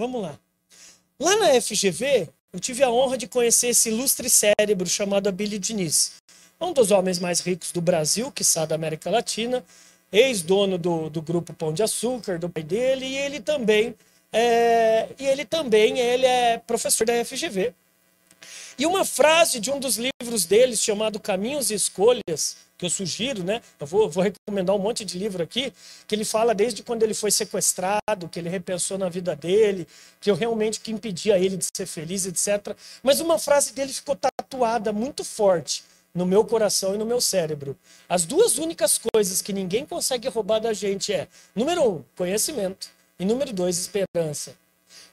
Vamos lá. Lá na FGV, eu tive a honra de conhecer esse ilustre cérebro chamado Abílio Diniz. Um dos homens mais ricos do Brasil, que da América Latina, ex-dono do, do grupo Pão de Açúcar, do pai dele, e ele também é, e ele também ele é professor da FGV. E uma frase de um dos livros dele, chamado Caminhos e Escolhas, que eu sugiro, né? Eu vou, vou, recomendar um monte de livro aqui, que ele fala desde quando ele foi sequestrado, que ele repensou na vida dele, que eu realmente que impedia ele de ser feliz, etc. Mas uma frase dele ficou tatuada muito forte no meu coração e no meu cérebro. As duas únicas coisas que ninguém consegue roubar da gente é, número um, conhecimento, e número dois, esperança.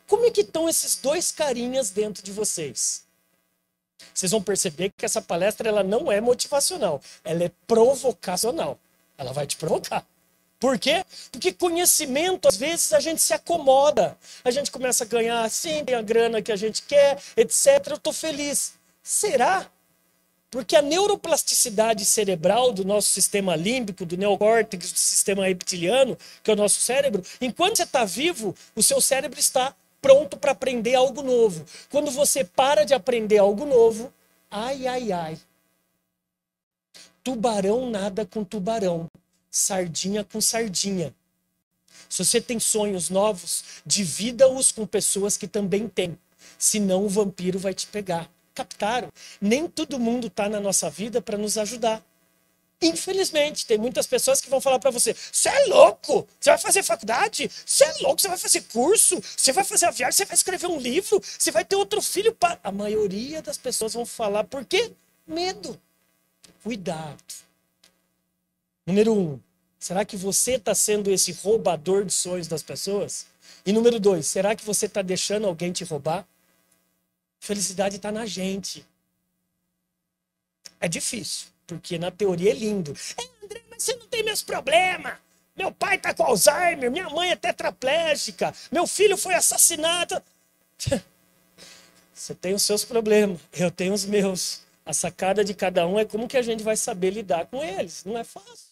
Como é que estão esses dois carinhas dentro de vocês? Vocês vão perceber que essa palestra ela não é motivacional, ela é provocacional. Ela vai te provocar. Por quê? Porque conhecimento, às vezes, a gente se acomoda. A gente começa a ganhar tem a grana que a gente quer, etc. Eu estou feliz. Será? Porque a neuroplasticidade cerebral do nosso sistema límbico, do neocórtex, do sistema reptiliano, que é o nosso cérebro, enquanto você está vivo, o seu cérebro está pronto para aprender algo novo. Quando você para de aprender algo novo, ai, ai, ai. Tubarão nada com tubarão, sardinha com sardinha. Se você tem sonhos novos, divida-os com pessoas que também têm. Senão o vampiro vai te pegar. Captaram? Nem todo mundo está na nossa vida para nos ajudar. Infelizmente, tem muitas pessoas que vão falar para você: você é louco, você vai fazer faculdade, você é louco, você vai fazer curso, você vai fazer a viagem, você vai escrever um livro, você vai ter outro filho. A maioria das pessoas vão falar por quê? Medo. Cuidado. Número um, será que você está sendo esse roubador de sonhos das pessoas? E número dois, será que você está deixando alguém te roubar? Felicidade está na gente. É difícil. Porque na teoria é lindo. É, André, mas você não tem meus problemas. Meu pai tá com Alzheimer, minha mãe é tetraplégica, meu filho foi assassinado. Você tem os seus problemas, eu tenho os meus. A sacada de cada um é como que a gente vai saber lidar com eles. Não é fácil.